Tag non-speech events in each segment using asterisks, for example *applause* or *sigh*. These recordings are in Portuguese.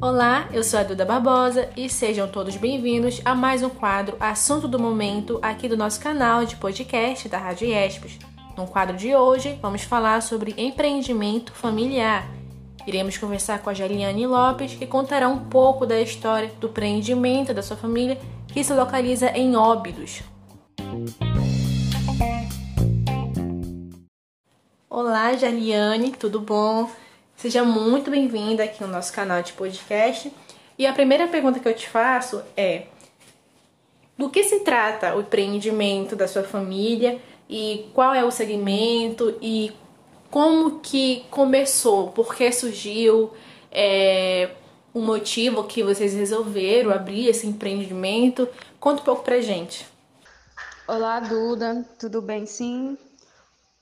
Olá, eu sou a Duda Barbosa e sejam todos bem-vindos a mais um quadro Assunto do Momento aqui do nosso canal de podcast da Rádio Espos. No quadro de hoje, vamos falar sobre empreendimento familiar. Iremos conversar com a Jaliane Lopes, que contará um pouco da história do empreendimento da sua família, que se localiza em Óbidos. Olá, Jaliane, tudo bom? Seja muito bem-vinda aqui no nosso canal de podcast. E a primeira pergunta que eu te faço é: do que se trata o empreendimento da sua família e qual é o segmento e como que começou, por que surgiu, é, o motivo que vocês resolveram abrir esse empreendimento. Conta um pouco pra gente. Olá, Duda, tudo bem? Sim.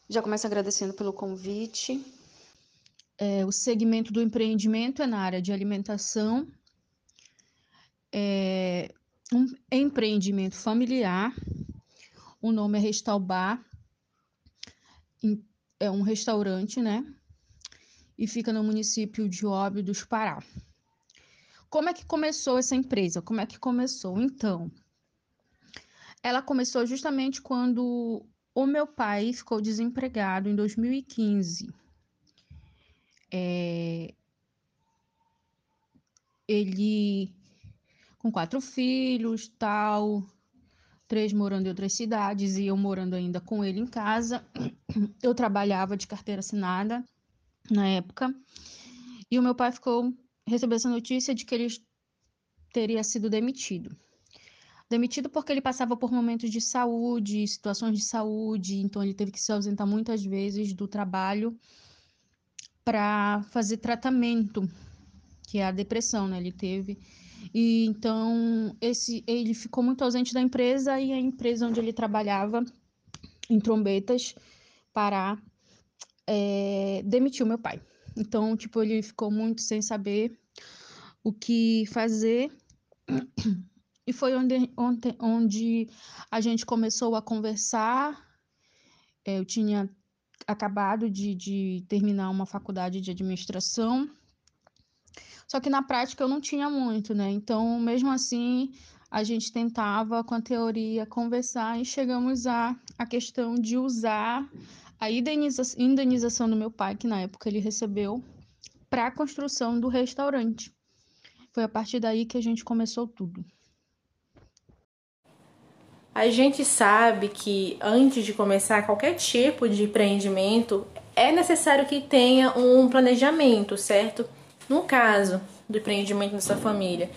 Já começo agradecendo pelo convite. É, o segmento do empreendimento é na área de alimentação, é um empreendimento familiar. O nome é Restaurbar, é um restaurante, né? E fica no município de Óbidos, Pará. Como é que começou essa empresa? Como é que começou? Então, ela começou justamente quando o meu pai ficou desempregado em 2015 é, ele com quatro filhos, tal, três morando em outras cidades e eu morando ainda com ele em casa. *clears throat* Eu trabalhava de carteira assinada na época. E o meu pai ficou recebeu essa notícia de que ele teria sido demitido. Demitido porque ele passava por momentos de saúde, situações de saúde, então ele teve que se ausentar muitas vezes do trabalho para fazer tratamento, que é a depressão, né? Ele teve. E então esse ele ficou muito ausente da empresa e a empresa onde ele trabalhava em Trombetas, Pará, é, demitiu meu pai. Então, tipo, ele ficou muito sem saber o que fazer. E foi onde, onde, onde a gente começou a conversar. É, eu tinha acabado de, de terminar uma faculdade de administração, só que na prática eu não tinha muito, né? Então, mesmo assim, a gente tentava com a teoria conversar e chegamos a a questão de usar a indeniza indenização do meu pai, que na época ele recebeu, para a construção do restaurante. Foi a partir daí que a gente começou tudo. A gente sabe que antes de começar qualquer tipo de empreendimento, é necessário que tenha um planejamento, certo? No caso do empreendimento da sua família,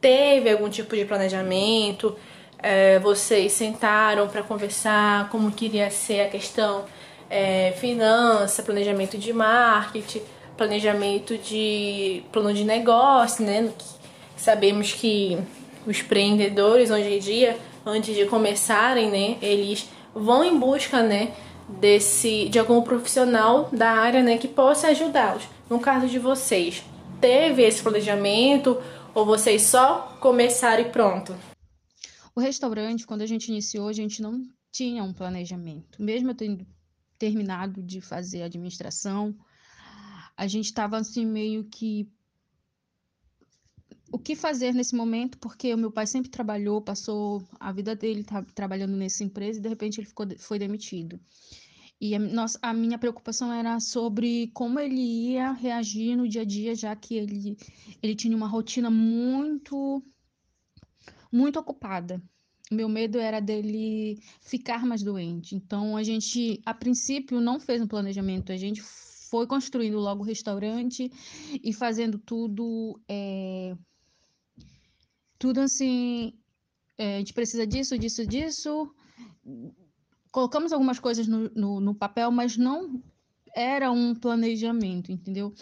teve algum tipo de planejamento? É, vocês sentaram para conversar como queria ser a questão é, finança, planejamento de marketing, planejamento de plano de negócio, né? Sabemos que os empreendedores hoje em dia antes de começarem, né, eles vão em busca, né, desse de algum profissional da área, né, que possa ajudá-los. No caso de vocês, teve esse planejamento ou vocês só começaram e pronto? O restaurante, quando a gente iniciou, a gente não tinha um planejamento. Mesmo eu tendo terminado de fazer administração, a gente estava assim meio que o que fazer nesse momento, porque o meu pai sempre trabalhou, passou a vida dele tá, trabalhando nessa empresa e de repente ele ficou, foi demitido. E a, nossa, a minha preocupação era sobre como ele ia reagir no dia a dia, já que ele, ele tinha uma rotina muito, muito ocupada. Meu medo era dele ficar mais doente. Então, a gente, a princípio, não fez um planejamento. A gente foi construindo logo o restaurante e fazendo tudo é, tudo assim, é, a gente precisa disso, disso, disso. Colocamos algumas coisas no, no, no papel, mas não era um planejamento, entendeu?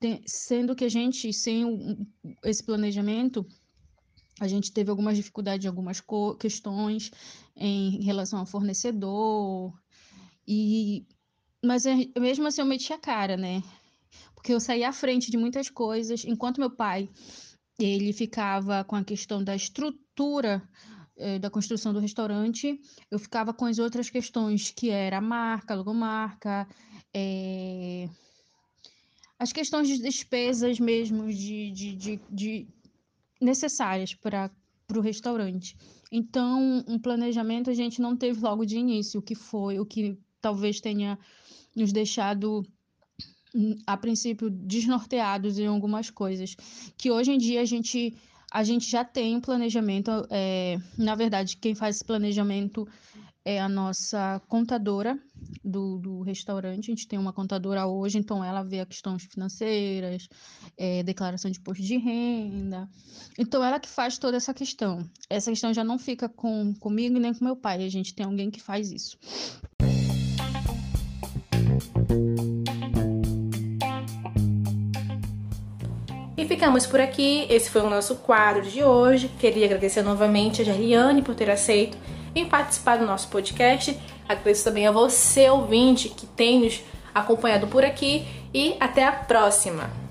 Tem, sendo que a gente, sem esse planejamento, a gente teve algumas dificuldades, algumas questões em relação ao fornecedor, e mas é, mesmo assim eu meti a cara, né? Porque eu saí à frente de muitas coisas, enquanto meu pai ele ficava com a questão da estrutura é, da construção do restaurante, eu ficava com as outras questões, que era a marca, logomarca, é, as questões de despesas mesmo, de, de, de, de necessárias para o restaurante. Então, um planejamento a gente não teve logo de início, o que foi, o que talvez tenha nos deixado a princípio desnorteados em algumas coisas que hoje em dia a gente a gente já tem um planejamento é, na verdade quem faz esse planejamento é a nossa contadora do, do restaurante. A gente tem uma contadora hoje, então ela vê as questões financeiras, é, declaração de imposto de renda. Então ela que faz toda essa questão. Essa questão já não fica com, comigo nem com meu pai. A gente tem alguém que faz isso. E ficamos por aqui. Esse foi o nosso quadro de hoje. Queria agradecer novamente a Jariane por ter aceito em participar do nosso podcast. Agradeço também a você, ouvinte, que tem nos acompanhado por aqui. E até a próxima!